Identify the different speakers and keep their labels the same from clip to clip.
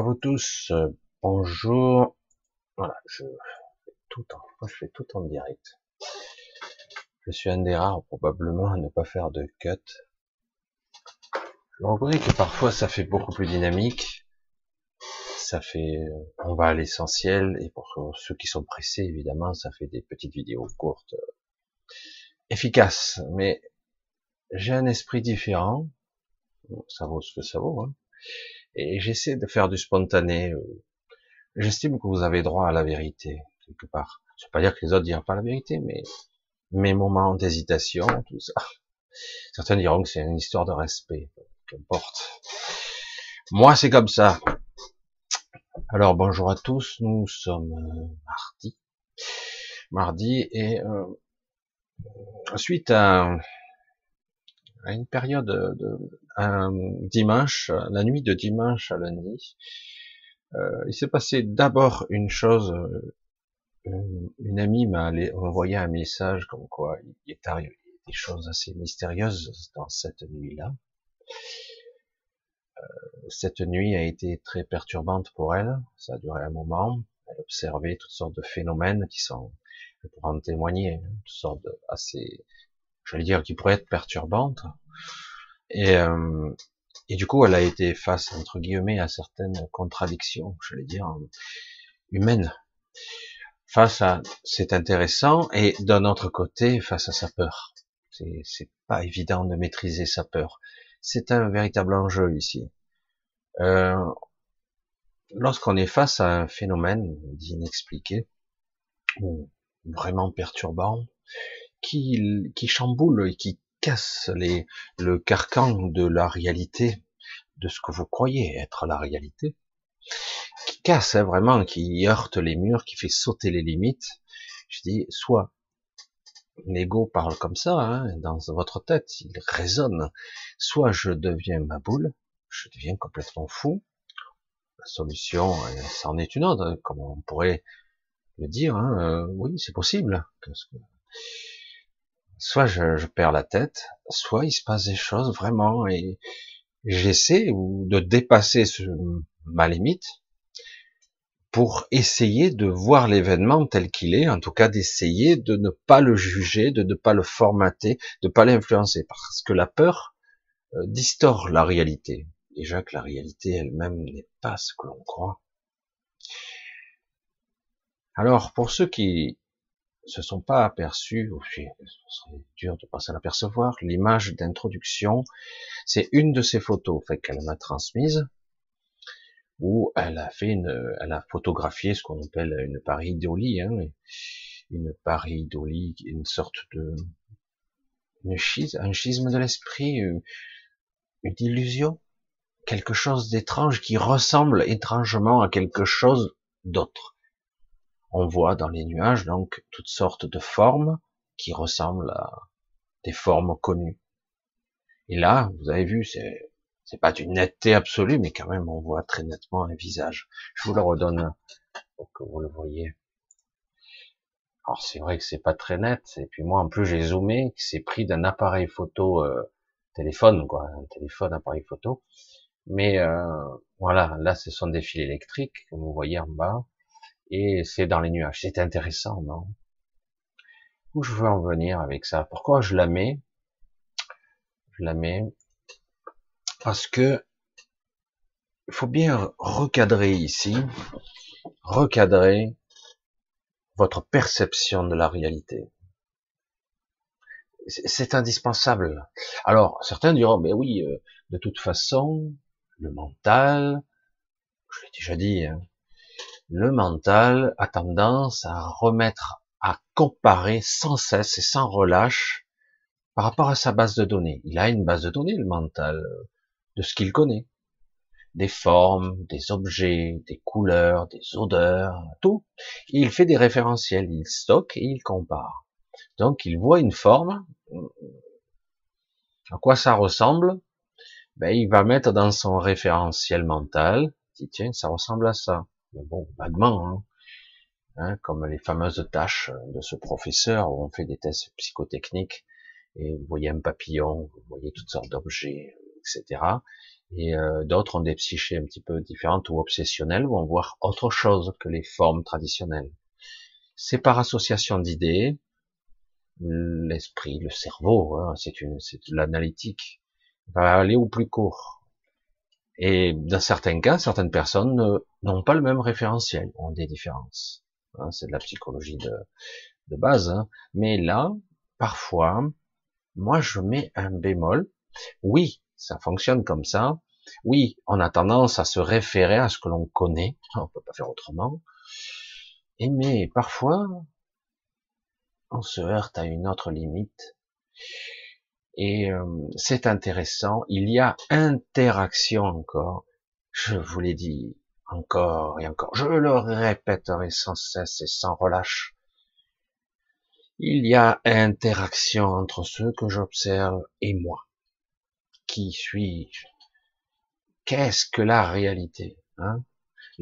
Speaker 1: À vous tous. euh, bonjour. Voilà, je fais tout en, moi, je fais tout en direct. Je suis un des rares probablement à ne pas faire de cut. Je reconnais que parfois ça fait beaucoup plus dynamique. Ça fait, euh, on va à l'essentiel et pour ceux qui sont pressés évidemment, ça fait des petites vidéos courtes, euh, efficaces. Mais j'ai un esprit différent. Ça vaut ce que ça vaut. Hein. Et j'essaie de faire du spontané. euh, J'estime que vous avez droit à la vérité, quelque part. Je veux pas dire que les autres diront pas la vérité, mais mes moments d'hésitation, tout ça. Certains diront que c'est une histoire de respect, qu'importe. Moi, c'est comme ça. Alors, bonjour à tous, nous sommes euh, mardi. Mardi, et euh, suite à, à une période de un dimanche, la nuit de dimanche à lundi, euh, il s'est passé d'abord une chose, euh, une, amie m'a envoyé un message comme quoi il est arrivé des choses assez mystérieuses dans cette nuit-là. Cette nuit a été très perturbante pour elle, ça a duré un moment, elle observait toutes sortes de phénomènes qui sont, elle pourra en témoigner, hein, toutes sortes assez, j'allais dire, qui pourraient être perturbantes. Et, euh, et du coup, elle a été face, entre guillemets, à certaines contradictions, j'allais dire, humaines. Face à, c'est intéressant, et d'un autre côté, face à sa peur. C'est, c'est pas évident de maîtriser sa peur. C'est un véritable enjeu ici. Euh, lorsqu'on est face à un phénomène d'inexpliqué, ou vraiment perturbant, qui, qui chamboule et qui casse les, le carcan de la réalité, de ce que vous croyez être la réalité, qui casse hein, vraiment, qui heurte les murs, qui fait sauter les limites. Je dis, soit l'ego parle comme ça, hein, dans votre tête, il résonne, soit je deviens ma boule, je deviens complètement fou. La solution, euh, c'en est une autre, comme on pourrait le dire, hein, euh, oui, c'est possible. Soit je, je perds la tête, soit il se passe des choses vraiment et j'essaie de dépasser ma limite pour essayer de voir l'événement tel qu'il est, en tout cas d'essayer de ne pas le juger, de ne pas le formater, de ne pas l'influencer, parce que la peur euh, distord la réalité. Déjà que la réalité elle-même n'est pas ce que l'on croit. Alors, pour ceux qui se sont pas aperçus, ou ce serait dur de pas s'en apercevoir, l'image d'introduction, c'est une de ces photos, fait qu'elle m'a transmise, où elle a fait une, elle a photographié ce qu'on appelle une pareidolie, hein, une pareidolie, une sorte de, schisme, un schisme de l'esprit, une illusion, quelque chose d'étrange qui ressemble étrangement à quelque chose d'autre. On voit dans les nuages donc toutes sortes de formes qui ressemblent à des formes connues. Et là, vous avez vu, c'est c'est pas d'une netteté absolue, mais quand même on voit très nettement un visage. Je vous le redonne pour que vous le voyez. Alors c'est vrai que c'est pas très net, et puis moi en plus j'ai zoomé, c'est pris d'un appareil photo euh, téléphone, quoi, un téléphone appareil photo. Mais euh, voilà, là ce sont des fils électriques, comme vous voyez en bas, et c'est dans les nuages. C'est intéressant, non? Où je veux en venir avec ça? Pourquoi je la mets? Je la mets parce que il faut bien recadrer ici, recadrer votre perception de la réalité. C'est indispensable. Alors, certains diront, mais oui, euh, de toute façon, le mental, je l'ai déjà dit, hein, le mental a tendance à remettre, à comparer sans cesse et sans relâche par rapport à sa base de données. Il a une base de données, le mental, euh, de ce qu'il connaît. Des formes, des objets, des couleurs, des odeurs, tout. Il fait des référentiels, il stocke et il compare. Donc il voit une forme, à quoi ça ressemble, ben, il va mettre dans son référentiel mental, il dit tiens, ça ressemble à ça. Mais bon, vaguement, hein. Hein, comme les fameuses tâches de ce professeur où on fait des tests psychotechniques et vous voyez un papillon, vous voyez toutes sortes d'objets, etc. Et euh, d'autres ont des psychés un petit peu différentes ou obsessionnelles, vont voir autre chose que les formes traditionnelles. C'est par association d'idées, l'esprit, le cerveau, hein, c'est une, c'est l'analytique, va aller au plus court. Et dans certains cas, certaines personnes n'ont pas le même référentiel, ont des différences. Hein, c'est de la psychologie de, base. Hein. Mais là, parfois, moi je mets un bémol. Oui, ça fonctionne comme ça. Oui, on a tendance à se référer à ce que l'on connaît. On peut pas faire autrement. Et mais parfois, on se heurte à une autre limite. Et euh, c'est intéressant. Il y a interaction encore. Je vous l'ai dit encore et encore. Je le répéterai sans cesse et sans relâche. Il y a interaction entre ceux que j'observe et moi. Qui suis-je? Qu'est-ce que la réalité hein?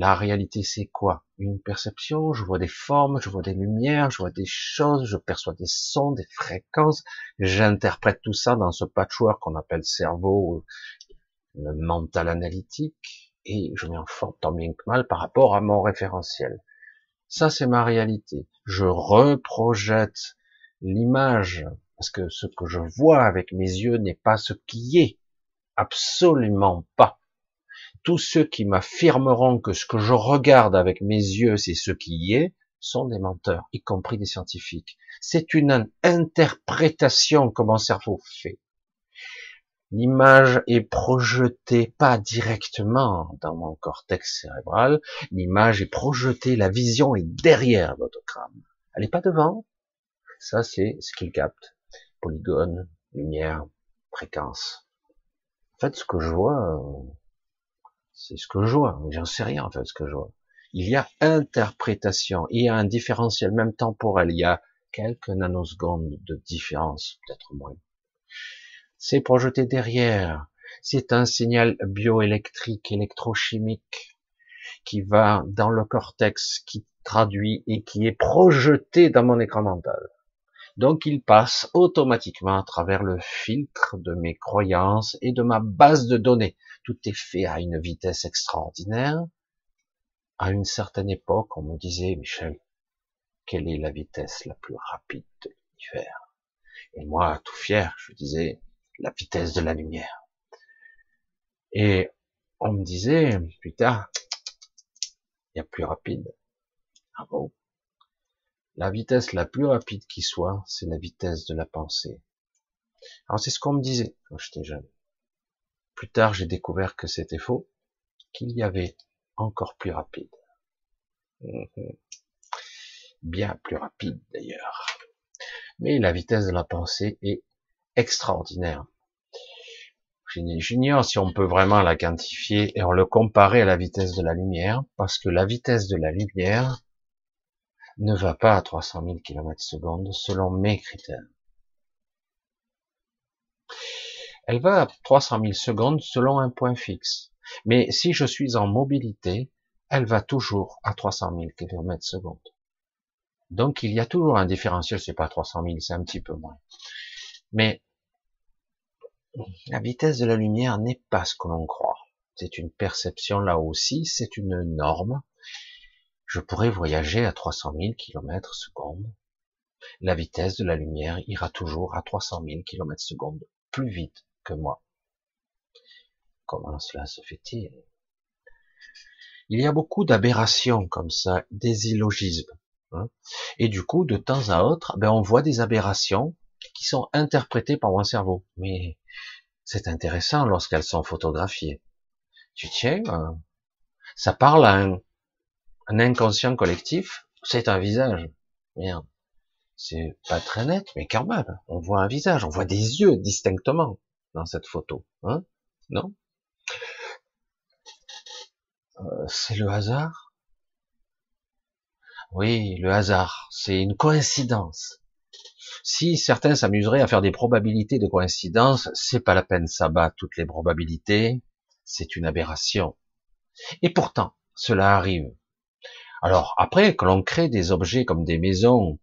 Speaker 1: La réalité, c'est quoi? Une perception, je vois des formes, je vois des lumières, je vois des choses, je perçois des sons, des fréquences, j'interprète tout ça dans ce patchwork qu'on appelle cerveau, le mental analytique, et je m'en forme tant bien que mal par rapport à mon référentiel. Ça, c'est ma réalité. Je reprojette l'image, parce que ce que je vois avec mes yeux n'est pas ce qui est. Absolument pas. Tous ceux qui m'affirmeront que ce que je regarde avec mes yeux, c'est ce qui y est, sont des menteurs, y compris des scientifiques. C'est une interprétation que mon cerveau fait. L'image est projetée pas directement dans mon cortex cérébral, l'image est projetée, la vision est derrière votre crâne. Elle n'est pas devant. Ça, c'est ce qu'il capte. Polygone, lumière, fréquence. En fait, ce que je vois, euh, c'est ce que je vois. J'en sais rien, en fait, ce que je vois. Il y a interprétation. Il y a un différentiel, même temporel. Il y a quelques nanosecondes de différence, peut-être moins c'est projeté derrière. C'est un signal bioélectrique, électrochimique, qui va dans le cortex, qui traduit et qui est projeté dans mon écran mental. Donc il passe automatiquement à travers le filtre de mes croyances et de ma base de données. Tout est fait à une vitesse extraordinaire. À une certaine époque, on me disait, Michel, quelle est la vitesse la plus rapide de l'univers? Et moi, tout fier, je disais, la vitesse de la lumière. Et on me disait plus tard, il y a plus rapide. Ah bon? La vitesse la plus rapide qui soit, c'est la vitesse de la pensée. Alors c'est ce qu'on me disait quand j'étais jeune. Plus tard, j'ai découvert que c'était faux, qu'il y avait encore plus rapide. Mhm. Bien plus rapide d'ailleurs. Mais la vitesse de la pensée est extraordinaire. J'ignore si on peut vraiment la quantifier et on le comparer à la vitesse de la lumière, parce que la vitesse de la lumière ne va pas à 300 000 km secondes selon mes critères. Elle va à 300 000 secondes selon un point fixe. Mais si je suis en mobilité, elle va toujours à 300 000 km secondes. Donc il y a toujours un différentiel, c'est pas 300 000, c'est un petit peu moins. Mais la vitesse de la lumière n'est pas ce que l'on croit. C'est une perception là aussi, c'est une norme. Je pourrais voyager à 300 000 km secondes. La vitesse de la lumière ira toujours à 300 000 km secondes, plus vite moi. Comment cela se fait-il? Il y a beaucoup d'aberrations comme ça, des illogismes. Hein. Et du coup, de temps à autre, ben, on voit des aberrations qui sont interprétées par mon cerveau. Mais c'est intéressant lorsqu'elles sont photographiées. Tu tiens, euh, ça parle à un, inconscient collectif, c'est un visage. Merde. C'est pas très net, mais quand même, on voit un visage, on voit des yeux distinctement dans cette photo. Hein non? Euh, C'est le hasard? Oui, le hasard, c'est une coïncidence. Si certains s'amuseraient à faire des probabilités de coïncidence, c'est pas la peine, ça bat toutes les probabilités, c'est une aberration. Et pourtant, cela arrive. Alors après, que l'on crée des objets comme des maisons,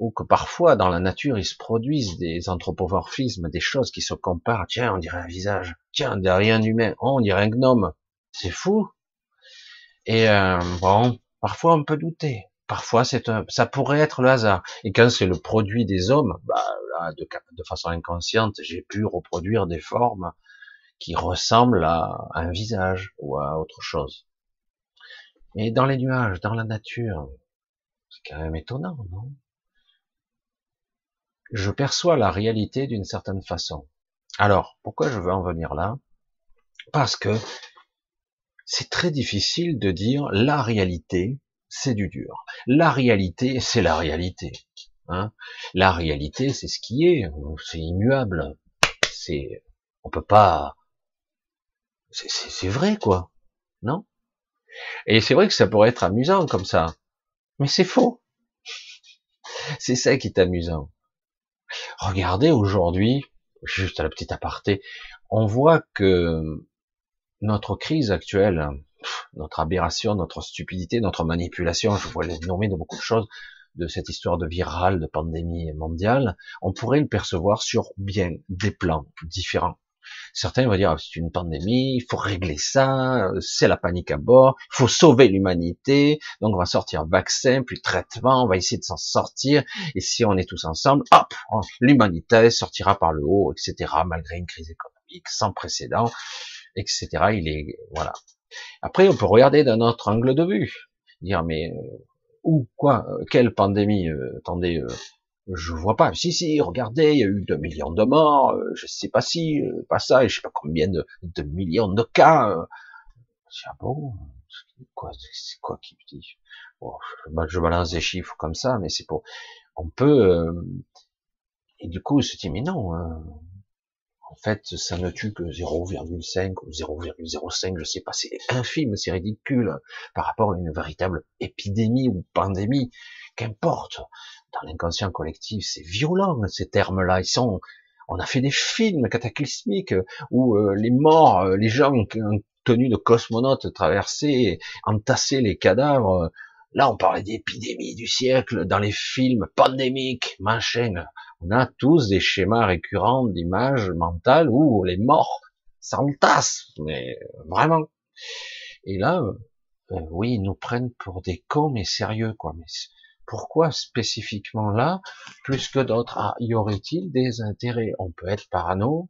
Speaker 1: ou que parfois dans la nature il se produisent des anthropomorphismes, des choses qui se comparent. Tiens, on dirait un visage. Tiens, on dirait rien d'humain. Oh, on dirait un gnome. C'est fou. Et euh, bon, parfois on peut douter. Parfois, c'est un, ça pourrait être le hasard. Et quand c'est le produit des hommes, bah là, de, façon inconsciente, j'ai pu reproduire des formes qui ressemblent à un visage ou à autre chose. Mais dans les nuages, dans la nature, c'est quand même étonnant, non? Je perçois la réalité d'une certaine façon. Alors, pourquoi je veux en venir là? Parce que c'est très difficile de dire la réalité, c'est du dur. La réalité, c'est la réalité. Hein la réalité, c'est ce qui est, c'est immuable. C'est, on peut pas, c'est vrai quoi, non? Et c'est vrai que ça pourrait être amusant comme ça, mais c'est faux. C'est ça qui est amusant. Regardez aujourd'hui, juste à la petite aparté, on voit que notre crise actuelle, notre aberration, notre stupidité, notre manipulation, je pourrais les nommer de beaucoup de choses, de cette histoire de virale, de pandémie mondiale, on pourrait le percevoir sur bien des plans différents. Certains vont dire, ah, c'est une pandémie, il faut régler ça, euh, c'est la panique à bord, il faut sauver l'humanité, donc on va sortir vaccin, plus traitement, on va essayer de s'en sortir, et si on est tous ensemble, hop, l'humanité sortira par le haut, etc., malgré une crise économique sans précédent, etc. Il est, voilà. Après, on peut regarder d'un autre angle de vue, dire, mais, euh, où, quoi, euh, quelle pandémie, attendez, je vois pas. Si, si, regardez, il y a eu 2 millions de morts, euh, je sais pas si, euh, pas ça, et je sais pas combien de, de millions de cas. Euh. Ah bon, c'est quoi qui dit? Bon, je, balance des chiffres comme ça, mais c'est pour, on peut, et du coup, se dit, mais non, hein. en fait, ça ne tue que 0,5 ou 0,05, je sais pas, c'est infime, c'est ridicule par rapport à une véritable épidémie ou pandémie, qu'importe dans l'inconscient collectif, c'est violent ces termes-là. Ils sont, on a fait des films cataclysmiques où euh, les morts, euh, les gens en tenue de cosmonautes traversaient, entassaient les cadavres. Là, on parlait d'épidémie du siècle dans les films pandémiques, machin. On a tous des schémas récurrents d'images mentales où les morts s'entassent, mais vraiment. Et là, euh, oui, ils nous prennent pour des cons, mais sérieux, quoi. Mais pourquoi spécifiquement là, plus que d'autres? Ah, Y aurait-il des intérêts? On peut être parano,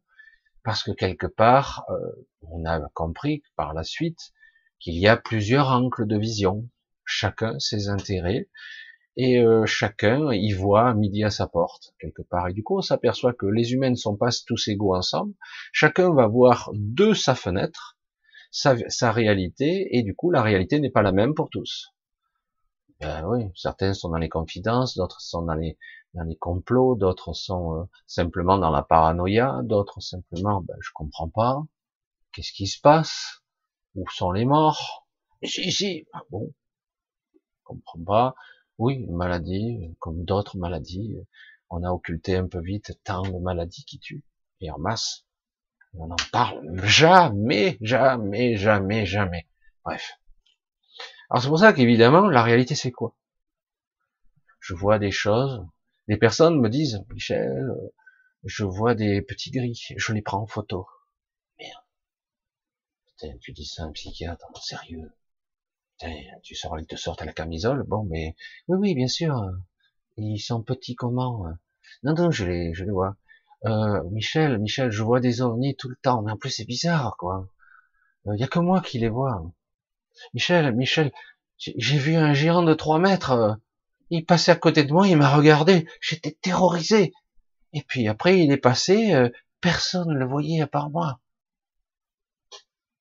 Speaker 1: parce que quelque part, euh, on a compris par la suite qu'il y a plusieurs angles de vision, chacun ses intérêts, et euh, chacun y voit midi à sa porte, quelque part. Et du coup, on s'aperçoit que les humains ne sont pas tous égaux ensemble, chacun va voir de sa fenêtre sa, sa réalité, et du coup, la réalité n'est pas la même pour tous. Ben oui, certains sont dans les confidences, d'autres sont dans les dans les complots, d'autres sont euh, simplement dans la paranoïa, d'autres simplement, ben, je comprends pas, qu'est-ce qui se passe, où sont les morts, si si, ah bon, je comprends pas, oui, une maladie, comme d'autres maladies, on a occulté un peu vite tant de maladies qui tuent, et en masse, on n'en parle jamais, jamais, jamais, jamais, bref. Alors c'est pour ça qu'évidemment, la réalité c'est quoi? Je vois des choses, des personnes me disent, Michel, euh, je vois des petits gris, je les prends en photo. Merde. Putain, tu dis ça à un psychiatre, sérieux? Putain, tu sors, ils te sortent à la camisole, bon, mais oui, oui, bien sûr. Ils sont petits comment Non, non, je les, je les vois. Euh, Michel, Michel, je vois des ovnis tout le temps, mais en plus c'est bizarre, quoi. Il euh, y a que moi qui les vois. Michel, Michel, j'ai vu un géant de trois mètres. Euh, il passait à côté de moi, il m'a regardé. J'étais terrorisé. Et puis après, il est passé. Euh, personne ne le voyait à part moi.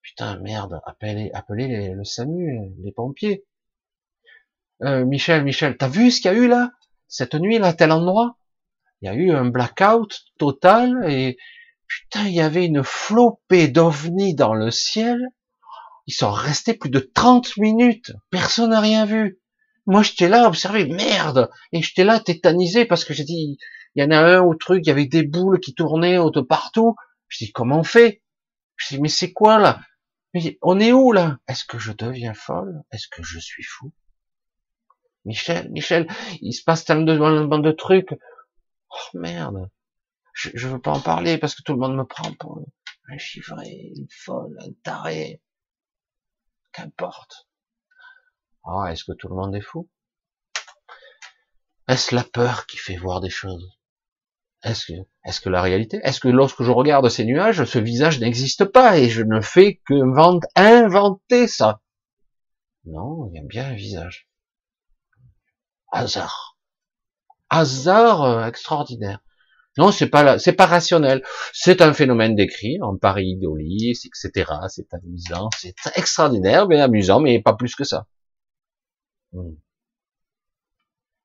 Speaker 1: Putain, merde. Appelez, appelez le SAMU, les pompiers. Euh, Michel, Michel, t'as vu ce qu'il y a eu là? Cette nuit là, à tel endroit? Il y a eu un blackout total et putain, il y avait une flopée d'ovnis dans le ciel ils sont restés plus de 30 minutes. Personne n'a rien vu. Moi, j'étais là, observé, merde. Et j'étais là, tétanisé, parce que j'ai dit, il y en a un au truc, il y avait des boules qui tournaient de partout. Je dis, comment on fait? Je dis, mais c'est quoi, là? on est où, là? Est-ce que je deviens folle? Est-ce que je suis fou? Michel, Michel, il se passe tellement de, trucs. Oh merde, je, veux pas en parler parce que tout le monde me prend pour un chiffré, une folle, un taré. Qu'importe. Ah, est-ce que tout le monde est fou? Est-ce la peur qui fait voir des choses? Est-ce que, est-ce que la réalité? Est-ce que lorsque je regarde ces nuages, ce visage n'existe pas et je ne fais que inventer ça? Non, il y a bien un visage. Hasard. Hasard euh, extraordinaire. Non, c'est pas c'est pas rationnel. C'est un phénomène décrit en pareidolie, etc. C'est amusant, c'est extraordinaire, mais amusant, mais pas plus que ça. Hmm.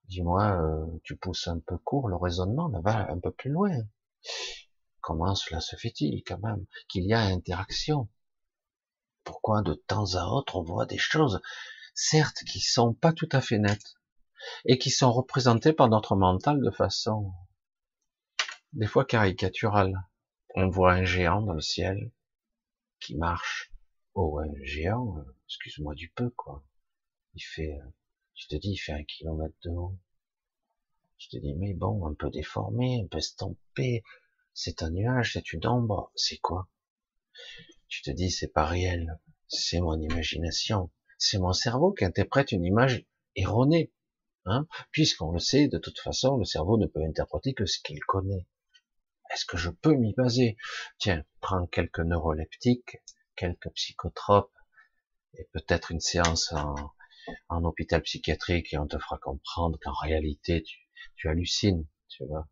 Speaker 1: Dis-moi, euh, tu pousses un peu court le raisonnement, va un peu plus loin. Comment cela se fait-il quand même qu'il y a interaction? Pourquoi de temps à autre on voit des choses, certes qui sont pas tout à fait nettes, et qui sont représentées par notre mental de façon des fois caricaturale. On voit un géant dans le ciel qui marche. Oh, un géant, euh, excuse-moi du peu, quoi. Il fait, euh, tu te dis, il fait un kilomètre de haut. Tu te dis, mais bon, un peu déformé, un peu estampé. C'est un nuage, c'est une ombre. C'est quoi? Tu te dis, c'est pas réel. C'est mon imagination. C'est mon cerveau qui interprète une image erronée. Hein Puisqu'on le sait, de toute façon, le cerveau ne peut interpréter que ce qu'il connaît. Est-ce que je peux m'y baser? Tiens, prends quelques neuroleptiques, quelques psychotropes, et peut-être une séance en, hôpital psychiatrique et on te fera comprendre qu'en réalité, tu, hallucines, tu vois.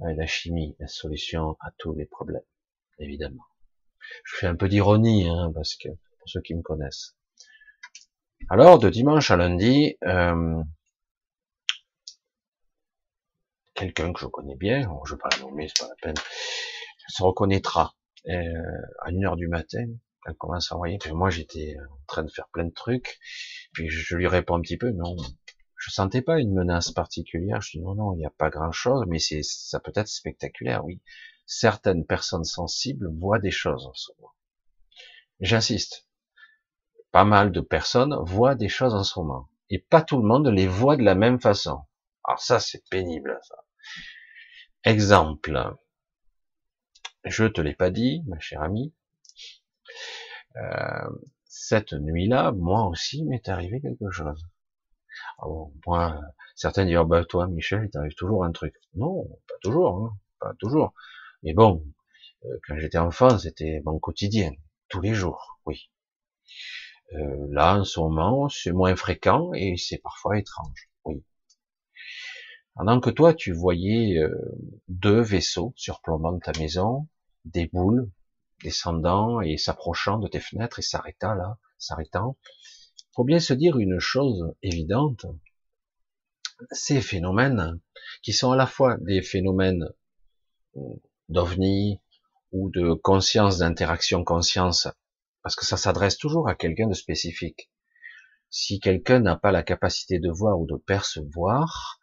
Speaker 1: La chimie, la solution à tous les problèmes, évidemment. Je fais un peu d'ironie, hein, parce que pour ceux qui me connaissent. Alors, de dimanche à lundi, euh, quelqu'un que je connais bien, je ne vais pas la nommer, c'est pas la peine, se reconnaîtra euh, à une heure du matin, elle commence à envoyer, moi j'étais en train de faire plein de trucs, puis je lui réponds un petit peu, non, je sentais pas une menace particulière, je dis non, non, il n'y a pas grand chose, mais c'est, ça peut être spectaculaire, oui. Certaines personnes sensibles voient des choses en ce moment. J'insiste. Pas mal de personnes voient des choses en ce moment. Et pas tout le monde les voit de la même façon. Alors ça, c'est pénible, ça. Exemple. Je te l'ai pas dit, ma chère amie. Euh, cette nuit-là, moi aussi, m'est arrivé quelque chose. Ah moi, certains diront, bah, toi, Michel, il t'arrive toujours un truc. Non, pas toujours, hein, pas toujours. Mais bon, euh, quand j'étais enfant, c'était mon quotidien, tous les jours, oui. Euh, là, en ce moment, c'est moins fréquent et c'est parfois étrange, oui. Pendant que toi, tu voyais euh, deux vaisseaux surplombant ta maison, des boules descendant et s'approchant de tes fenêtres et s'arrêtant là, s'arrêtant, faut bien se dire une chose évidente. Ces phénomènes, qui sont à la fois des phénomènes euh, d'ovni ou de conscience, d'interaction conscience, parce que ça s'adresse toujours à quelqu'un de spécifique. Si quelqu'un n'a pas la capacité de voir ou de percevoir,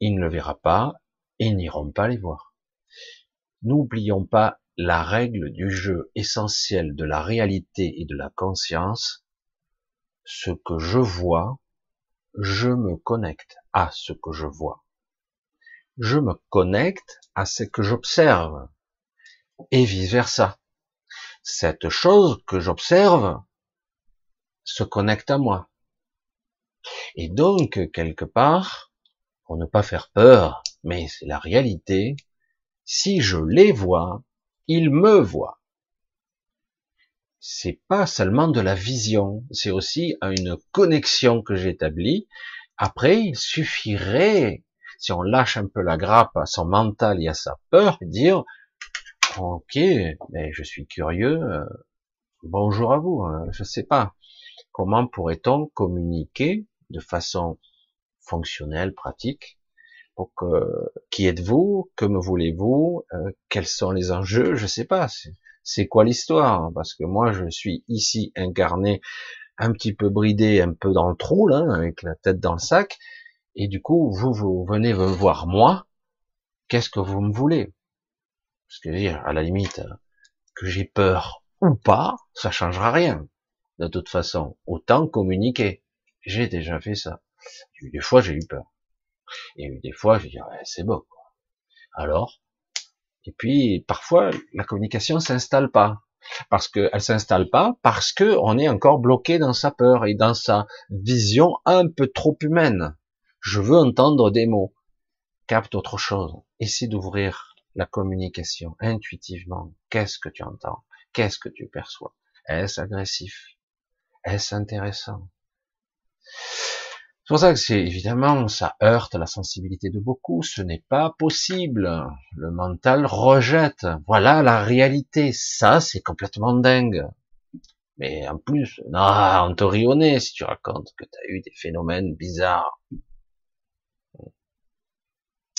Speaker 1: il ne le verra pas et n'iront pas les voir. N'oublions pas la règle du jeu essentiel de la réalité et de la conscience. Ce que je vois, je me connecte à ce que je vois. Je me connecte à ce que j'observe et vice versa. Cette chose que j'observe se connecte à moi. Et donc, quelque part, pour ne pas faire peur, mais c'est la réalité, si je les vois, ils me voient. C'est pas seulement de la vision, c'est aussi une connexion que j'établis. Après, il suffirait, si on lâche un peu la grappe à son mental et à sa peur, dire, ok, mais je suis curieux, euh, bonjour à vous, hein, je sais pas. Comment pourrait-on communiquer de façon fonctionnel, pratique. Donc, qui êtes-vous? Que me voulez-vous? Euh, Quels sont les enjeux? Je sais pas. C'est quoi l'histoire? Parce que moi, je suis ici incarné, un petit peu bridé, un peu dans le trou là, avec la tête dans le sac. Et du coup, vous, vous venez me voir moi. Qu'est-ce que vous me voulez? Parce que dire, à la limite, que j'ai peur ou pas, ça changera rien. De toute façon, autant communiquer. J'ai déjà fait ça. Il des fois, j'ai eu peur. Il y des fois, j'ai dit, ouais, c'est beau. Alors, et puis, parfois, la communication s'installe pas. Parce qu'elle s'installe pas, parce que on est encore bloqué dans sa peur et dans sa vision un peu trop humaine. Je veux entendre des mots. Capte autre chose. Essaie d'ouvrir la communication intuitivement. Qu'est-ce que tu entends? Qu'est-ce que tu perçois? Est-ce agressif? Est-ce intéressant? C'est pour ça que c'est évidemment, ça heurte la sensibilité de beaucoup. Ce n'est pas possible. Le mental rejette. Voilà la réalité. Ça, c'est complètement dingue. Mais en plus, non, on te si tu racontes que tu as eu des phénomènes bizarres.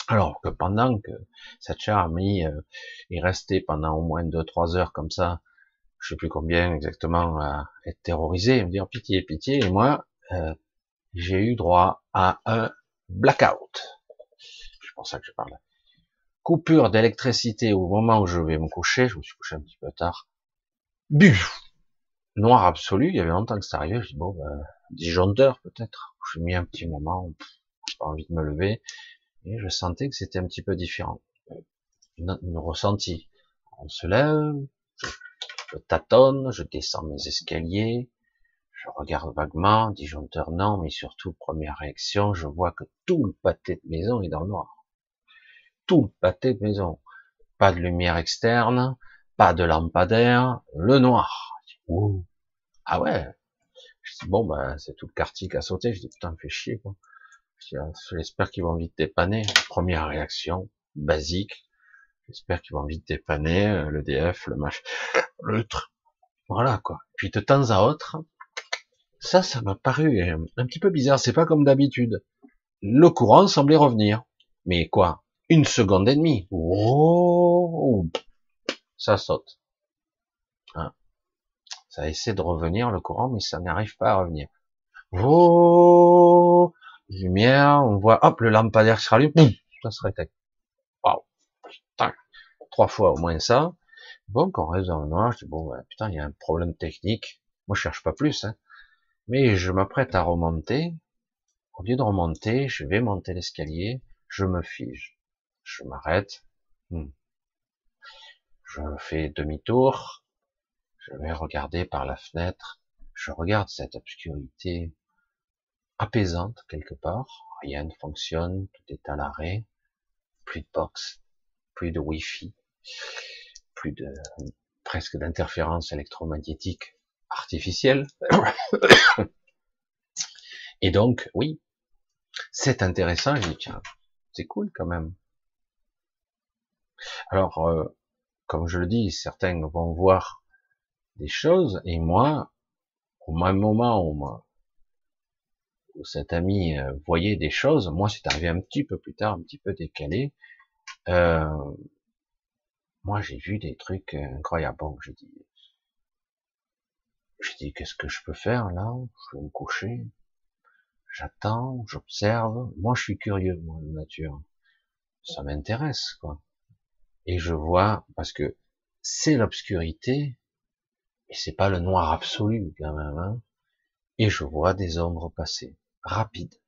Speaker 1: Alors que pendant que cette charmie euh, est restée pendant au moins deux, trois heures comme ça, je sais plus combien exactement, à être terrorisé, me dire pitié, pitié, et moi, euh, j'ai eu droit à un blackout. C'est pour ça que je parle. Coupure d'électricité au moment où je vais me coucher, je me suis couché un petit peu tard. Buf Noir absolu, il y avait longtemps que ça arrivait, je dis bon, ben, disjoncteur peut-être. J'ai mis un petit moment, j'ai pas envie de me lever, et je sentais que c'était un petit peu différent. Une, une ressenti. On se lève, je tâtonne, je descends mes escaliers, je regarde vaguement, disjoncteur non, mais surtout, première réaction, je vois que tout le pâté de maison est dans le noir. Tout le pâté de maison. Pas de lumière externe, pas de lampadaire, le noir. Ah ouais. Je dis, bon, ben, c'est tout le quartier qui a sauté. Je dis, putain, fait chier, quoi. Ah, j'espère qu'ils vont vite dépanner. Première réaction, basique. J'espère qu'ils vont vite dépanner euh, le DF, le le truc. Voilà, quoi. Puis de temps à autre, ça, ça m'a paru euh, un petit peu bizarre. C'est pas comme d'habitude. Le courant semblait revenir. Mais quoi? Une seconde et demie. Oh, ça saute. Hein ça essaie de revenir le courant, mais ça n'arrive pas à revenir. Oh, lumière, on voit, hop, le lampadaire se rallume, ça se réteint. Waouh, trois fois au moins ça. Bon, qu'on reste dans le noir, je dis bon, putain, il y a un problème technique. Moi, je cherche pas plus. Hein. Mais je m'apprête à remonter. Au lieu de remonter, je vais monter l'escalier. Je me fige. Je m'arrête. Hmm. Je fais demi-tour. Je vais regarder par la fenêtre. Je regarde cette obscurité apaisante quelque part. Rien ne fonctionne. Tout est à l'arrêt. Plus de box. Plus de wifi. Plus de presque d'interférences électromagnétiques artificielle. Et donc, oui, c'est intéressant. Je dis, tiens, c'est cool quand même. Alors, euh, comme je le dis, certains vont voir des choses, et moi, au même moment où, moi, où cet ami euh, voyait des choses, moi c'est arrivé un petit peu plus tard, un petit peu décalé, euh, moi j'ai vu des trucs incroyables. Bon, je dis, je dis, qu'est-ce que je peux faire là? Je vais me coucher. J'attends, j'observe. Moi, je suis curieux, moi, de nature. Ça m'intéresse, quoi. Et je vois, parce que c'est l'obscurité, mais c'est pas le noir absolu, quand même. Hein et je vois des ombres passer, rapides.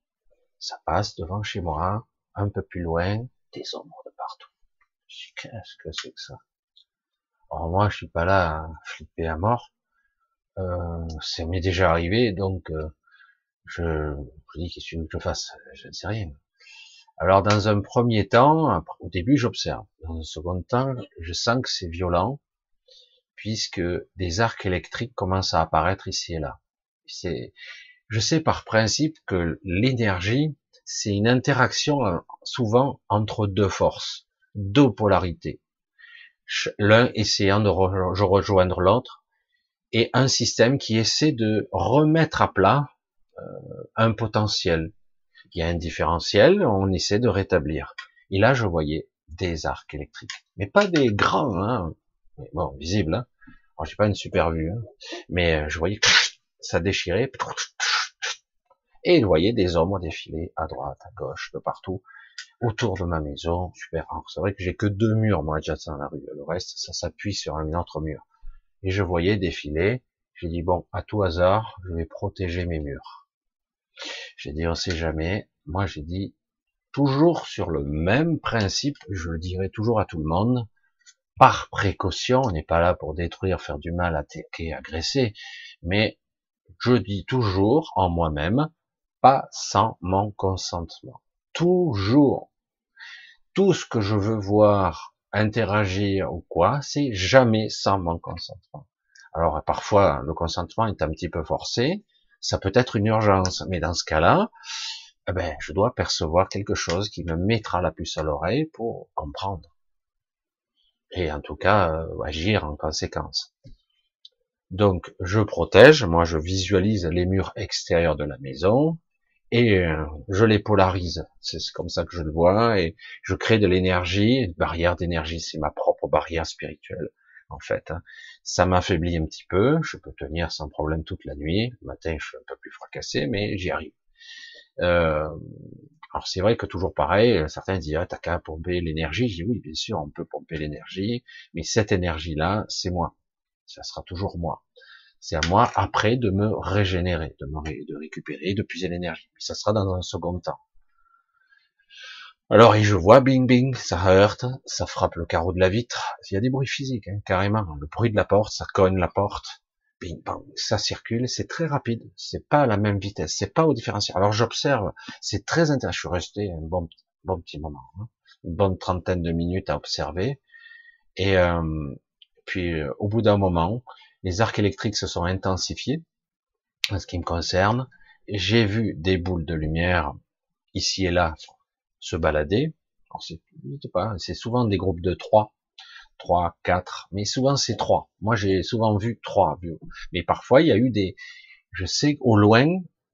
Speaker 1: Ça passe devant chez moi, un peu plus loin, des ombres de partout. Qu'est-ce que c'est que ça? Alors moi, je suis pas là à flipper à mort. Euh, ça m'est déjà arrivé, donc euh, je, je dis qu'est-ce que je fasse? Je ne sais rien. Alors dans un premier temps, au début j'observe. Dans un second temps, je sens que c'est violent, puisque des arcs électriques commencent à apparaître ici et là. C'est, je sais par principe que l'énergie, c'est une interaction euh, souvent entre deux forces, deux polarités. L'un essayant de rejoindre l'autre, et un système qui essaie de remettre à plat euh, un potentiel. Il y a un différentiel, on essaie de rétablir. Et là, je voyais des arcs électriques, mais pas des grands, hein. bon, visibles. Hein. J'ai pas une super vue, hein. mais euh, je voyais ça déchirait, et je voyais des hommes défiler à droite, à gauche, de partout, autour de ma maison. Super. C'est vrai que j'ai que deux murs, moi, déjà dans la rue. Le reste, ça s'appuie sur un autre mur et je voyais défiler. J'ai dit bon, à tout hasard, je vais protéger mes murs. J'ai dit, on sait jamais. Moi, j'ai dit, toujours sur le même principe, je le dirai toujours à tout le monde, par précaution, on n'est pas là pour détruire, faire du mal, attaquer, agresser, mais je dis toujours en moi-même, pas sans mon consentement. Toujours. Tout ce que je veux voir, interagir ou quoi, c'est jamais sans mon consentement. Alors parfois, le consentement est un petit peu forcé, ça peut être une urgence, mais dans ce cas-là, eh ben, je dois percevoir quelque chose qui me mettra la puce à l'oreille pour comprendre. Et en tout cas, euh, agir en conséquence. Donc, je protège, moi je visualise les murs extérieurs de la maison, et euh, je les polarise. C'est comme ça que je le vois, et je crée de l'énergie, une barrière d'énergie, c'est ma propre barrière spirituelle, en fait. Hein. Ça m'affaiblit un petit peu, je peux tenir sans problème toute la nuit, le matin je suis un peu plus fracassé, mais j'y arrive. Euh, alors c'est vrai que toujours pareil, certains disent ah t'as qu'à pomper l'énergie. Je dis oui bien sûr on peut pomper l'énergie, mais cette énergie là c'est moi, ça sera toujours moi. C'est à moi après de me régénérer, de me de récupérer, de puiser l'énergie. Mais ça sera dans un second temps. Alors et je vois bing bing, ça heurte, ça frappe le carreau de la vitre. Il y a des bruits physiques hein, carrément. Le bruit de la porte, ça cogne la porte bing bang, ça circule, c'est très rapide, c'est pas à la même vitesse, c'est pas au différentiel. Alors j'observe, c'est très intéressant. Je suis resté un bon, petit moment, hein, une bonne trentaine de minutes à observer, et euh, puis euh, au bout d'un moment, les arcs électriques se sont intensifiés, en ce qui me concerne. J'ai vu des boules de lumière ici et là se balader. C'est souvent des groupes de trois 3, 4, mais souvent c'est 3. Moi j'ai souvent vu 3, mais parfois il y a eu des, je sais au loin,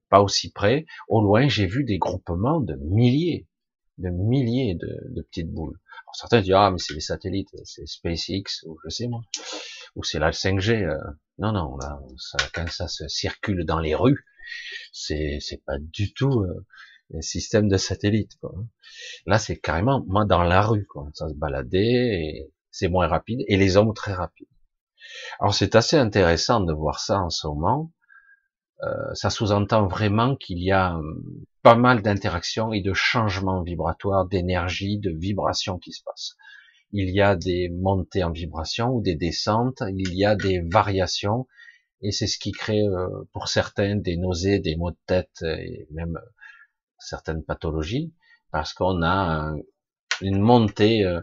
Speaker 1: pas aussi près, au loin j'ai vu des groupements de milliers, de milliers de, petites boules. Certains disent ah mais c'est les satellites, c'est SpaceX ou je sais moi, ou c'est la 5G. Euh. Non non là, ça, quand ça se circule dans les rues, c'est c'est pas du tout euh, un système de satellite. Quoi. Là c'est carrément moi dans la rue quoi, ça se baladait c'est moins rapide, et les hommes très rapides. Alors c'est assez intéressant de voir ça en ce moment. Euh, ça sous-entend vraiment qu'il y a hum, pas mal d'interactions et de changements vibratoires, d'énergie, de vibrations qui se passent. Il y a des montées en vibration ou des descentes, il y a des variations, et c'est ce qui crée euh, pour certains des nausées, des maux de tête et même certaines pathologies, parce qu'on a une montée euh,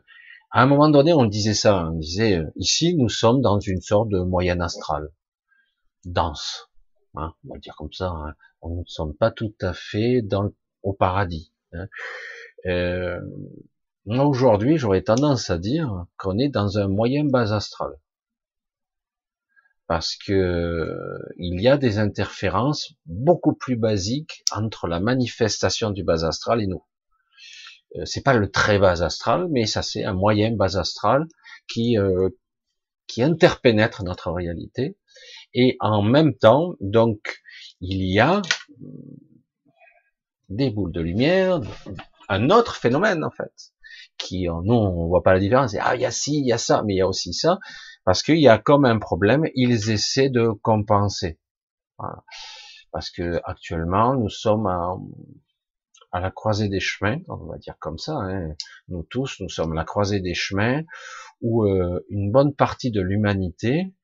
Speaker 1: à un moment donné, on disait ça, on disait, euh, ici, nous sommes dans une sorte de moyenne astrale, dense, hein, on va dire comme ça, hein. on ne sommes pas tout à fait dans au paradis. Hein. Euh, aujourd'hui, j'aurais tendance à dire qu'on est dans un moyen bas astral. Parce que il y a des interférences beaucoup plus basiques entre la manifestation du bas astral et nous. Euh, c'est pas le très bas astral, mais ça c'est un moyen bas astral qui euh, qui interpénètre notre réalité. Et en même temps, donc, il y a des boules de lumière, un autre phénomène en fait, qui nous on voit pas la différence. Ah il y a ci, il y a ça, mais il y a aussi ça, parce qu'il y a comme un problème, ils essaient de compenser. Voilà. Parce que actuellement nous sommes en, à la croisée des chemins, on va dire comme ça. Hein. Nous tous, nous sommes à la croisée des chemins où euh, une bonne partie de l'humanité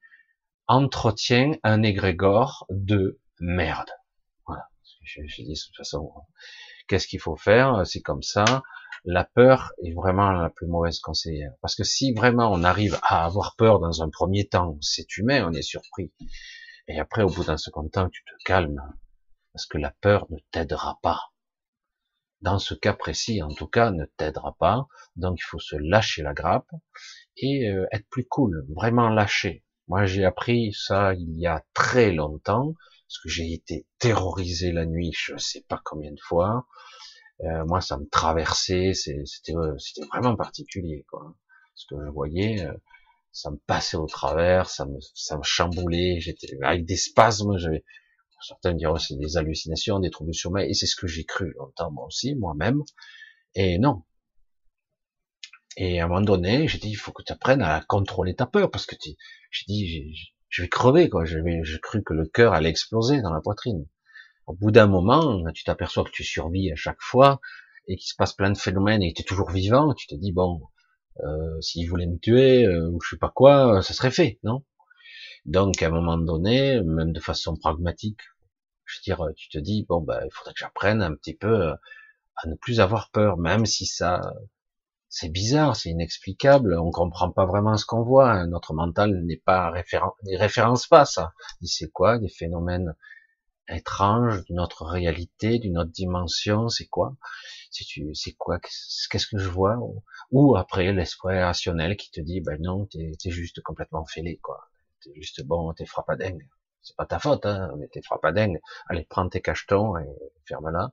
Speaker 1: entretient un égrégore de merde. Voilà. Je, je dis de toute façon, qu'est-ce qu'il faut faire? C'est comme ça. La peur est vraiment la plus mauvaise conseillère. Parce que si vraiment on arrive à avoir peur dans un premier temps, c'est humain, on est surpris. Et après, au bout d'un second temps, tu te calmes. Parce que la peur ne t'aidera pas dans ce cas précis, en tout cas, ne t'aidera pas. Donc, il faut se lâcher la grappe et euh, être plus cool, vraiment lâcher. Moi, j'ai appris ça il y a très longtemps, parce que j'ai été terrorisé la nuit, je ne sais pas combien de fois. Euh, moi, ça me traversait, c'était vraiment particulier, quoi. Ce que je voyais, euh, ça me passait au travers, ça me ça me chamboulait, j'étais avec des spasmes, j'avais Certains diront c'est des hallucinations, des troubles du sommeil, et c'est ce que j'ai cru longtemps moi aussi, moi-même. Et non. Et à un moment donné, j'ai dit, il faut que tu apprennes à contrôler ta peur, parce que j'ai dit, je vais crever, quoi. J'ai cru que le cœur allait exploser dans la poitrine. Au bout d'un moment, tu t'aperçois que tu survis à chaque fois et qu'il se passe plein de phénomènes et tu es toujours vivant, tu te dis bon, euh, s'il voulait me tuer euh, ou je sais pas quoi, ça serait fait, non? Donc à un moment donné, même de façon pragmatique, je veux dire, tu te dis bon ben il faudrait que j'apprenne un petit peu à ne plus avoir peur, même si ça c'est bizarre, c'est inexplicable, on comprend pas vraiment ce qu'on voit, notre mental n'est pas référent, référence pas ça. Il c'est quoi des phénomènes étranges d'une autre réalité, d'une autre dimension, c'est quoi? C'est quoi Qu'est-ce que je vois? Ou après l'esprit rationnel qui te dit ben non, t'es es juste complètement fêlé quoi. T'es juste bon, t'es frappadingue. C'est pas ta faute, hein, mais t'es frappadingue. Allez, prends tes cachetons et ferme-la.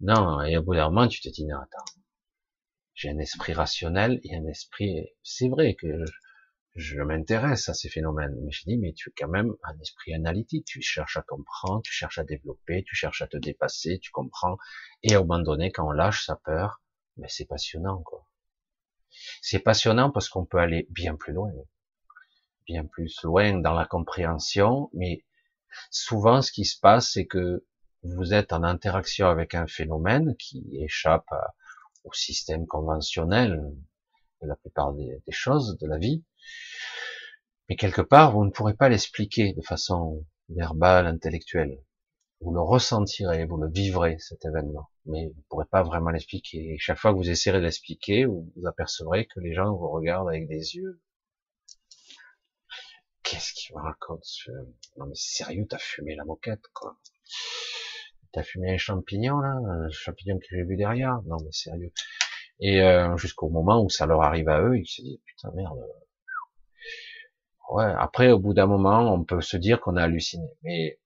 Speaker 1: Non, et au bout d'un moment, tu te dis non, attends, j'ai un esprit rationnel et un esprit, c'est vrai que m'intéresse à ces phénomènes, mais je dis, mais tu es quand même un esprit analytique, tu cherches à comprendre, tu cherches à développer, tu cherches à te dépasser, tu comprends, et à un moment donné, quand on lâche sa peur, mais c'est passionnant, quoi. C'est passionnant parce qu'on peut aller bien plus loin, bien plus loin dans la compréhension, mais souvent, ce qui se passe, c'est que vous êtes en interaction avec un phénomène qui échappe au système conventionnel de la plupart des, choses de la vie. Mais quelque part, vous ne pourrez pas l'expliquer de façon verbale, intellectuelle. Vous le ressentirez, vous le vivrez, cet événement. Mais vous ne pourrez pas vraiment l'expliquer. Et chaque fois que vous essayerez de l'expliquer, vous, vous apercevrez que les gens vous regardent avec des yeux. Qu'est-ce qu'il me raconte Non mais sérieux, t'as fumé la moquette, quoi. T'as fumé un champignon là, un champignon que j'ai vu derrière. Non mais sérieux. Et euh, jusqu'au moment où ça leur arrive à eux, ils se disent putain merde. Ouais. Après, au bout d'un moment, on peut se dire qu'on a halluciné, mais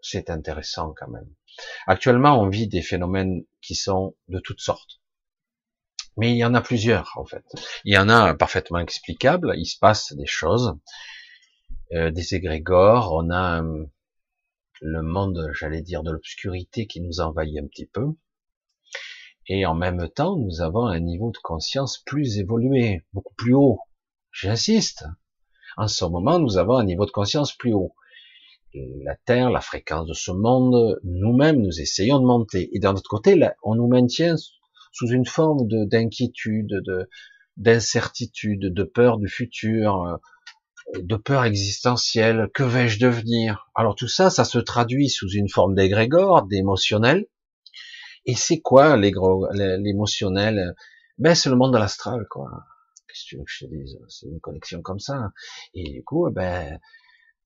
Speaker 1: c'est intéressant quand même. Actuellement, on vit des phénomènes qui sont de toutes sortes. Mais il y en a plusieurs, en fait. Il y en a parfaitement explicables. Il se passe des choses, euh, des égrégores. On a le monde, j'allais dire, de l'obscurité qui nous envahit un petit peu. Et en même temps, nous avons un niveau de conscience plus évolué, beaucoup plus haut. J'insiste. En ce moment, nous avons un niveau de conscience plus haut. La Terre, la fréquence de ce monde, nous-mêmes, nous essayons de monter. Et d'un autre côté, on nous maintient sous une forme d'inquiétude, de, d'incertitude, de peur du futur, de peur existentielle, que vais-je devenir? Alors tout ça, ça se traduit sous une forme d'égrégore, d'émotionnel. Et c'est quoi l'émotionnel? Ben c'est le monde de l'astral, quoi. Je te C'est une connexion comme ça. Et du coup, ben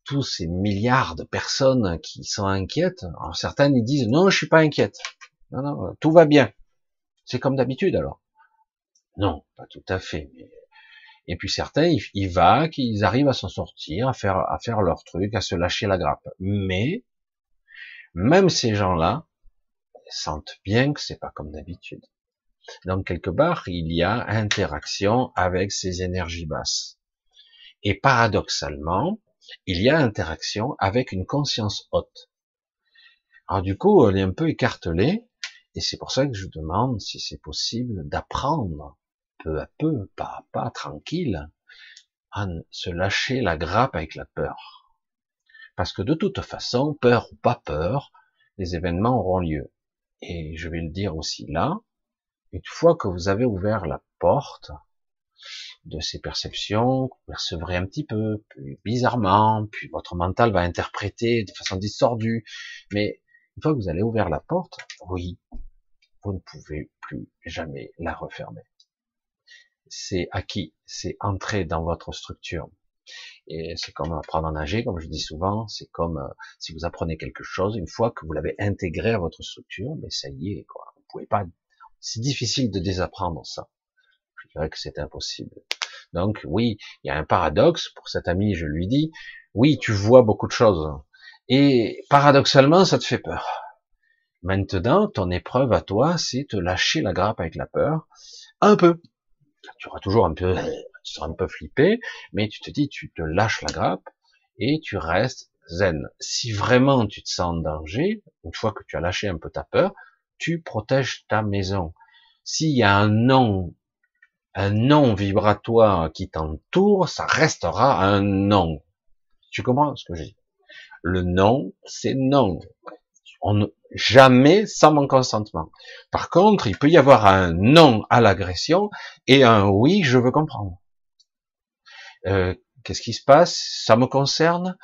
Speaker 1: tous ces milliards de personnes qui sont inquiètes, alors certaines ils disent non, je suis pas inquiète. Non, non, tout va bien. C'est comme d'habitude alors. Non, pas tout à fait. Et puis certains, ils, ils va, qu'ils arrivent à s'en sortir, à faire, à faire leur truc, à se lâcher la grappe. Mais, même ces gens-là sentent bien que c'est pas comme d'habitude. Donc quelque part, il y a interaction avec ces énergies basses. Et paradoxalement, il y a interaction avec une conscience haute. Alors du coup, elle est un peu écartelée, et c'est pour ça que je demande si c'est possible d'apprendre peu à peu, pas à pas, tranquille, à se lâcher la grappe avec la peur. Parce que de toute façon, peur ou pas peur, les événements auront lieu. Et je vais le dire aussi là, une fois que vous avez ouvert la porte de ces perceptions, vous percevrez un petit peu, puis bizarrement, puis votre mental va interpréter de façon distordue, mais une fois que vous allez ouvrir la porte, oui, vous ne pouvez plus jamais la refermer c'est acquis, c'est entré dans votre structure. Et c'est comme apprendre à nager, comme je dis souvent, c'est comme euh, si vous apprenez quelque chose, une fois que vous l'avez intégré à votre structure, mais ça y est, quoi. Vous pouvez pas, c'est difficile de désapprendre ça. Je dirais que c'est impossible. Donc oui, il y a un paradoxe pour cet ami, je lui dis, oui, tu vois beaucoup de choses. Et paradoxalement, ça te fait peur. Maintenant, ton épreuve à toi, c'est te lâcher la grappe avec la peur, un peu, tu auras toujours un peu, tu seras un peu flippé, mais tu te dis, tu te lâches la grappe et tu restes zen. Si vraiment tu te sens en danger, une fois que tu as lâché un peu ta peur, tu protèges ta maison. S'il y a un nom, un nom vibratoire qui t'entoure, ça restera un nom. Tu comprends ce que je dis? Le non, c'est non. On, jamais sans mon consentement. Par contre, il peut y avoir un non à l'agression et un oui, je veux comprendre. Euh, Qu'est-ce qui se passe? Ça me concerne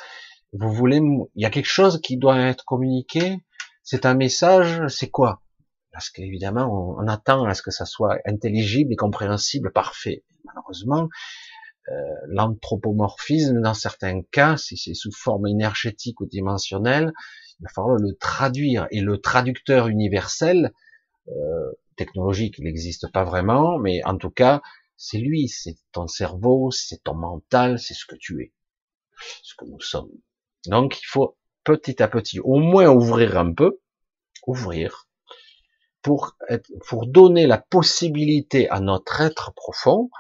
Speaker 1: Vous voulez Il y a quelque chose qui doit être communiqué C'est un message C'est quoi? Parce qu'évidemment, on, on, attend à ce que ça soit intelligible et compréhensible, parfait. Malheureusement, euh, l'anthropomorphisme, dans certains cas, si c'est sous forme énergétique ou dimensionnelle, il va falloir le traduire. Et le traducteur universel, euh, technologique, il n'existe pas vraiment, mais en tout cas, c'est lui, c'est ton cerveau, c'est ton mental, c'est ce que tu es, ce que nous sommes. Donc, il faut petit à petit, au moins ouvrir un peu, ouvrir, pour, être, pour donner la possibilité à notre être profond,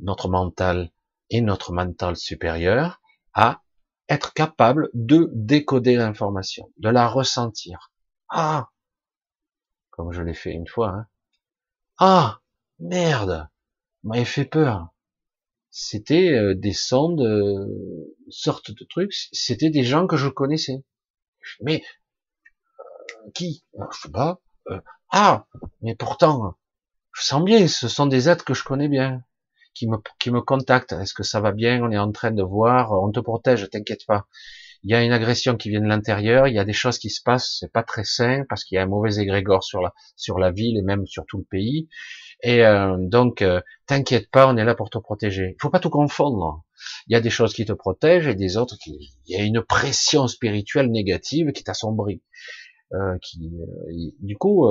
Speaker 1: notre mental et notre mental supérieur, à être capable de décoder l'information, de la ressentir. Ah, comme je l'ai fait une fois. Hein. Ah, merde, m'avait fait peur. C'était euh, des sondes, euh, sortes de trucs. C'était des gens que je connaissais. Mais euh, qui? Je sais pas. Ah, mais pourtant, je sens bien. Ce sont des êtres que je connais bien qui me, qui me contactent. Est-ce que ça va bien? On est en train de voir. On te protège, t'inquiète pas. Il y a une agression qui vient de l'intérieur. Il y a des choses qui se passent. C'est pas très sain parce qu'il y a un mauvais égrégore sur la sur la ville et même sur tout le pays. Et euh, donc, euh, t'inquiète pas, on est là pour te protéger. Il faut pas tout confondre. Il y a des choses qui te protègent et des autres qui. Il y a une pression spirituelle négative qui t'assombrit. Euh, qui, euh, du coup,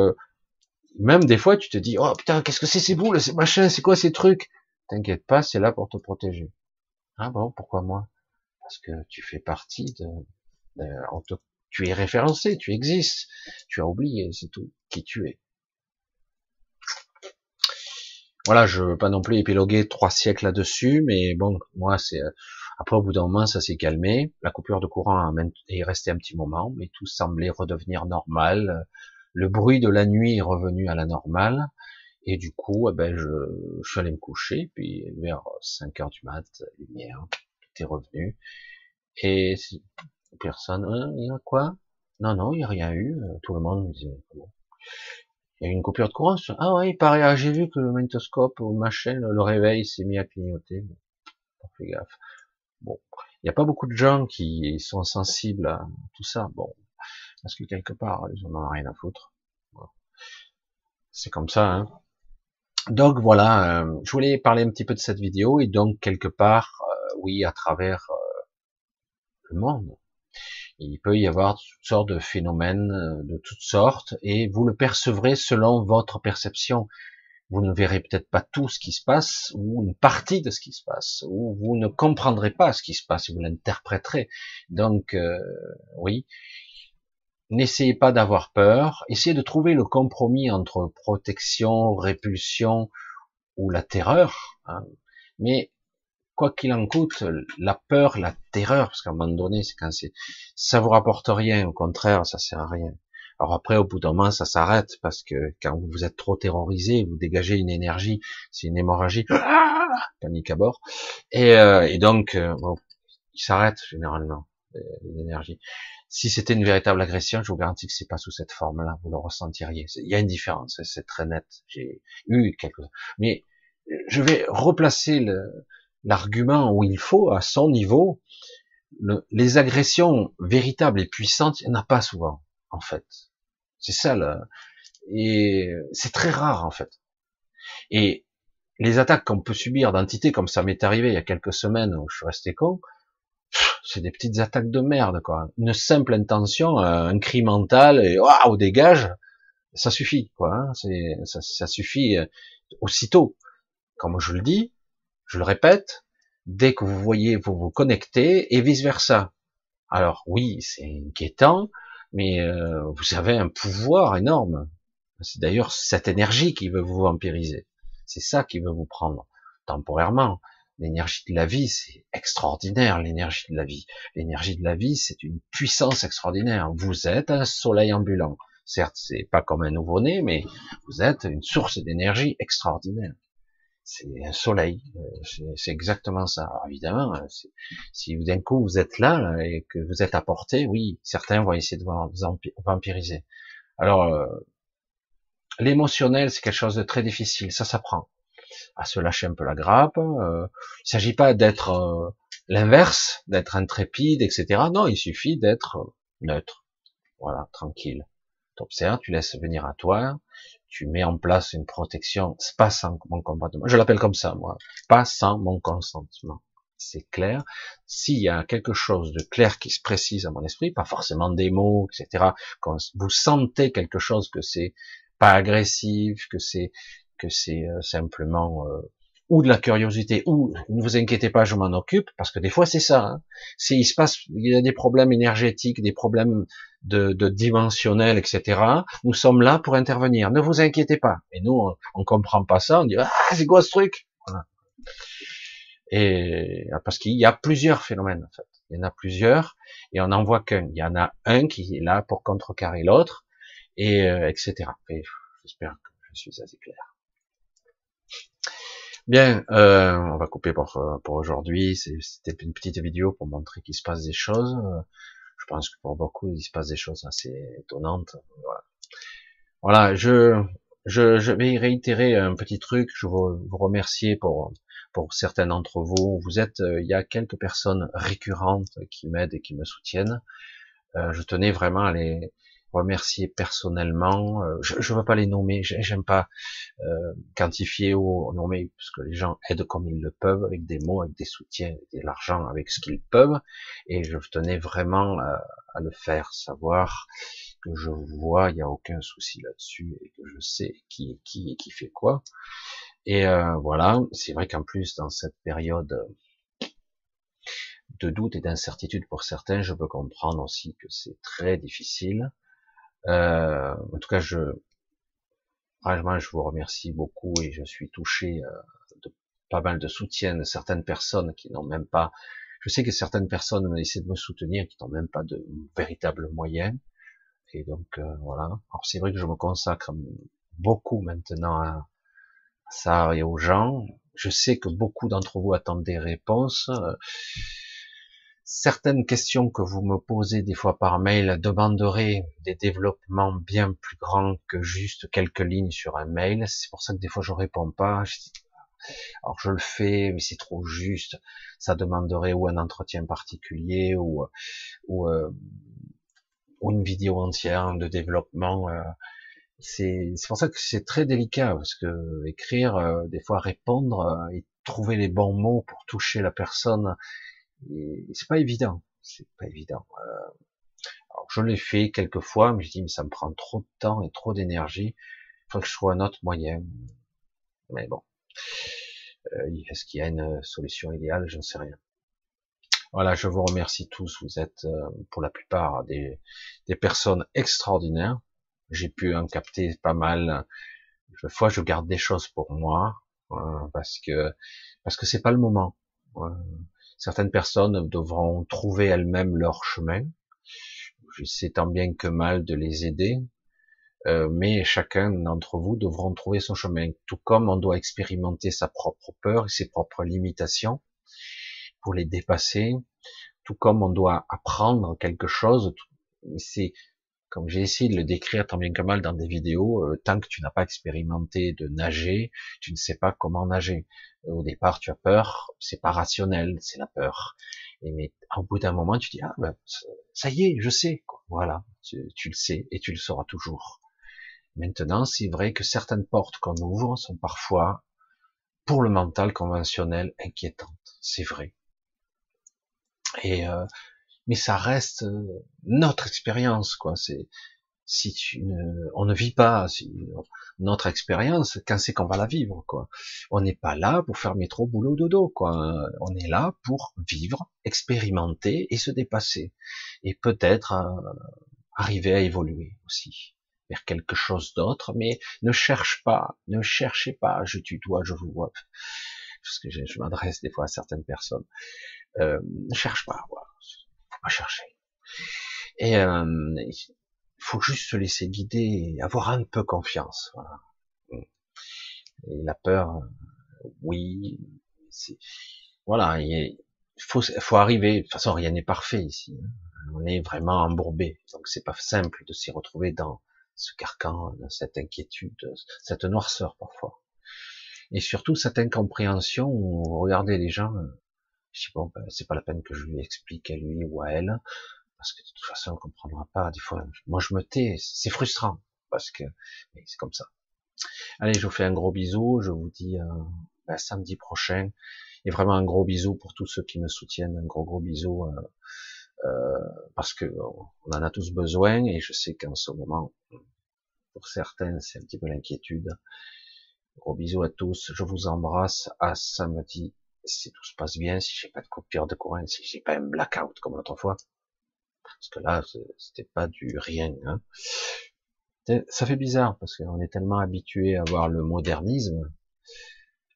Speaker 1: même des fois, tu te dis, oh putain, qu'est-ce que c'est ces boules, ces machins, c'est quoi ces trucs? T'inquiète pas, c'est là pour te protéger. Ah bon, pourquoi moi? Parce que tu fais partie de... tu es référencé, tu existes. Tu as oublié, c'est tout, qui tu es. Voilà, je veux pas non plus épiloguer trois siècles là-dessus, mais bon, moi, c'est après au bout d'un moment, ça s'est calmé. La coupure de courant est restée un petit moment, mais tout semblait redevenir normal. Le bruit de la nuit est revenu à la normale. Et du coup, eh ben, je, je, suis allé me coucher, puis vers 5 heures du mat, lumière, tout est revenu. Et personne, hein, il y a quoi? Non, non, il n'y a rien eu. Tout le monde me disait, bon? il y a eu une coupure de courant. Ah ouais, il paraît, ah, j'ai vu que le magnétoscope ou machin, le réveil s'est mis à clignoter. Bon, fais gaffe. Bon, il n'y a pas beaucoup de gens qui sont sensibles à tout ça. Bon, parce que quelque part, ils en ont rien à foutre. C'est comme ça, hein. Donc voilà, euh, je voulais parler un petit peu de cette vidéo et donc quelque part, euh, oui, à travers euh, le monde, il peut y avoir toutes sortes de phénomènes de toutes sortes et vous le percevrez selon votre perception. Vous ne verrez peut-être pas tout ce qui se passe ou une partie de ce qui se passe ou vous ne comprendrez pas ce qui se passe, vous l'interpréterez. Donc oui, N'essayez pas d'avoir peur, essayez de trouver le compromis entre protection, répulsion ou la terreur. Hein. Mais quoi qu'il en coûte, la peur, la terreur, parce qu'à un moment donné, c'est quand c'est, ça vous rapporte rien, au contraire, ça sert à rien. Alors après, au bout d'un moment, ça s'arrête parce que quand vous êtes trop terrorisé, vous dégagez une énergie, c'est une hémorragie, ah, panique à bord, et, euh, et donc, euh, bon, il s'arrête généralement euh, l'énergie. Si c'était une véritable agression, je vous garantis que c'est pas sous cette forme-là, vous le ressentiriez. Il y a une différence, c'est très net. J'ai eu quelques, mais je vais replacer l'argument où il faut, à son niveau. Le, les agressions véritables et puissantes, il n'y en a pas souvent, en fait. C'est ça, là. et c'est très rare, en fait. Et les attaques qu'on peut subir d'entités, comme ça m'est arrivé il y a quelques semaines où je suis resté con, c'est des petites attaques de merde, quoi. Une simple intention, euh, un cri mental, et waouh, dégage, ça suffit, quoi. Hein. C'est, ça, suffit euh, aussitôt. Comme je le dis, je le répète, dès que vous voyez, vous vous connectez, et vice versa. Alors oui, c'est inquiétant, mais euh, vous avez un pouvoir énorme. C'est d'ailleurs cette énergie qui veut vous vampiriser. C'est ça qui veut vous prendre temporairement. L'énergie de la vie, c'est extraordinaire, l'énergie de la vie. L'énergie de la vie, c'est une puissance extraordinaire. Vous êtes un soleil ambulant. Certes, c'est pas comme un nouveau-né, mais vous êtes une source d'énergie extraordinaire. C'est un soleil, euh, c'est exactement ça. Alors évidemment, euh, si d'un coup vous êtes là et que vous êtes à portée, oui, certains vont essayer de vous vampiriser. Alors, euh, l'émotionnel, c'est quelque chose de très difficile, ça s'apprend à se lâcher un peu la grappe. il s'agit pas d'être l'inverse, d'être intrépide, etc. Non, il suffit d'être neutre, voilà, tranquille. Tu observes, tu laisses venir à toi, tu mets en place une protection, pas sans mon consentement. Je l'appelle comme ça, moi. Pas sans mon consentement. C'est clair. S'il y a quelque chose de clair qui se précise à mon esprit, pas forcément des mots, etc., quand vous sentez quelque chose que c'est pas agressif, que c'est que c'est euh, simplement euh, ou de la curiosité, ou ne vous inquiétez pas, je m'en occupe, parce que des fois c'est ça. Hein. il se passe, il y a des problèmes énergétiques, des problèmes de, de dimensionnel, etc. Nous sommes là pour intervenir. Ne vous inquiétez pas. Et nous, on, on comprend pas ça. On dit ah c'est quoi ce truc? Voilà. Et parce qu'il y a plusieurs phénomènes en fait. Il y en a plusieurs et on n'en voit qu'un. Il y en a un qui est là pour contrecarrer l'autre et euh, etc. J'espère que je suis assez clair. Bien, euh, on va couper pour, pour aujourd'hui. C'était une petite vidéo pour montrer qu'il se passe des choses. Je pense que pour beaucoup, il se passe des choses assez étonnantes. Voilà, voilà je, je, je vais réitérer un petit truc. Je veux vous remercier pour, pour certains d'entre vous. Vous êtes, euh, il y a quelques personnes récurrentes qui m'aident et qui me soutiennent. Euh, je tenais vraiment à les, remercier personnellement. Euh, je ne veux pas les nommer, j'aime pas euh, quantifier ou nommer, parce que les gens aident comme ils le peuvent, avec des mots, avec des soutiens, avec de l'argent, avec ce qu'ils peuvent. Et je tenais vraiment à, le faire, savoir que je vois, il n'y a aucun souci là-dessus, et que je sais qui est qui et qui fait quoi. Et euh, voilà, c'est vrai qu'en plus, dans cette période de doute et d'incertitude pour certains, je peux comprendre aussi que c'est très difficile. Euh, en tout cas, je, franchement, je vous remercie beaucoup et je suis touché euh, de pas mal de soutien de certaines personnes qui n'ont même pas. Je sais que certaines personnes essaient de me soutenir qui n'ont même pas de véritables moyens. Et donc euh, voilà. Alors c'est vrai que je me consacre beaucoup maintenant à, ça et aux gens. Je sais que beaucoup d'entre vous attendent des réponses certaines questions que vous me posez des fois par mail demanderaient des développements bien plus grands que juste quelques lignes sur un mail. C'est pour ça que des fois je réponds pas. Alors je le fais, mais c'est trop juste. Ça demanderait ou un entretien particulier ou ou, euh, une vidéo entière de développement. Euh. c'est pour ça que c'est très délicat parce que écrire, euh, des fois répondre et trouver les bons mots pour toucher la personne c'est pas évident, c'est pas évident. Euh, je l'ai fait quelques fois, mais je dis mais ça me prend trop de temps et trop d'énergie. Il faut que je trouve un autre moyen. Mais bon, euh, est-ce qu'il y a une solution idéale? Je ne sais rien. Voilà, je vous remercie tous. Vous êtes euh, pour la plupart des, des personnes extraordinaires. J'ai pu en capter pas mal. Des fois, je garde des choses pour moi parce que parce que c'est pas le moment. Certaines personnes devront trouver elles-mêmes leur chemin. J'essaie tant bien que mal de les aider, euh, mais chacun d'entre vous devront trouver son chemin. Tout comme on doit expérimenter sa propre peur et ses propres limitations pour les dépasser, tout comme on doit apprendre quelque chose. C'est comme j'ai essayé de le décrire tant bien que mal dans des vidéos, euh, tant que tu n'as pas expérimenté de nager, tu ne sais pas comment nager. Au départ, tu as peur, c'est pas rationnel, c'est la peur. Et mais au bout d'un moment, tu dis ah ben ça y est, je sais. Voilà, tu, le sais et tu le sauras toujours. Maintenant, c'est vrai que certaines portes qu'on ouvre sont parfois, pour le mental conventionnel, inquiétantes. C'est vrai. Et euh, mais ça reste euh, notre expérience, quoi. C'est si tu ne, on ne vit pas notre expérience, quand c'est qu'on va la vivre, quoi. On n'est pas là pour faire métro, boulot, dodo, quoi. On est là pour vivre, expérimenter et se dépasser, et peut-être euh, arriver à évoluer aussi vers quelque chose d'autre. Mais ne cherche pas, ne cherchez pas. Je tutoie, je vous vois, parce que je, m'adresse des fois à certaines personnes. Euh, ne cherche pas. Chercher. Et euh, il faut juste se laisser guider et avoir un peu confiance. Voilà. Et la peur, oui, c'est, voilà, il faut, faut arriver. De toute façon, rien n'est parfait ici. Hein. On est vraiment embourbé, donc c'est pas simple de s'y retrouver dans ce carcan, dans cette inquiétude, cette noirceur parfois. Et surtout cette incompréhension où regardez les gens, euh, je dis bon, ben, c'est pas la peine que je lui explique à lui ou à elle, parce que de toute façon on comprendra pas. Des fois, moi je me tais, c'est frustrant parce que c'est comme ça. Allez, je vous fais un gros bisou, je vous dis euh, samedi prochain, et vraiment un gros bisou pour tous ceux qui me soutiennent, un gros gros bisou. Euh, euh, parce que on en a tous besoin et je sais qu'en ce moment, pour certains, c'est un petit peu l'inquiétude. Gros bisous à tous, je vous embrasse. À samedi, si tout se passe bien, si j'ai pas de coupure de courant, si j'ai pas un blackout comme l'autre fois, parce que là, c'était pas du rien. Hein. Ça fait bizarre parce qu'on est tellement habitué à voir le modernisme.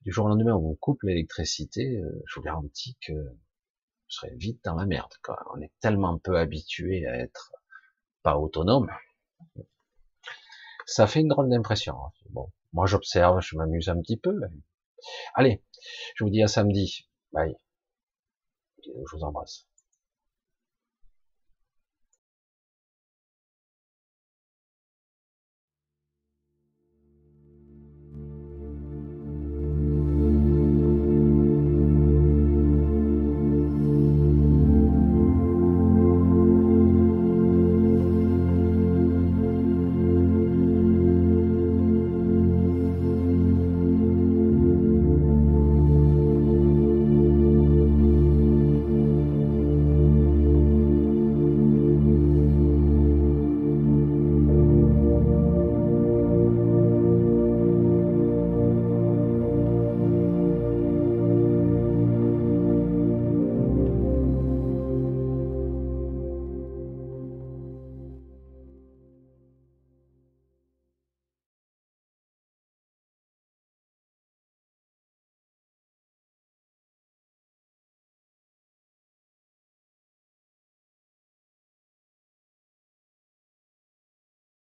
Speaker 1: Du jour au lendemain, on coupe l'électricité. Euh, je vous garantis que serait vite dans la merde. Quoi. On est tellement peu habitué à être pas autonome. Ça fait une drôle d'impression. Bon, moi j'observe, je m'amuse un petit peu. Allez, je vous dis à samedi. Bye. Je vous embrasse.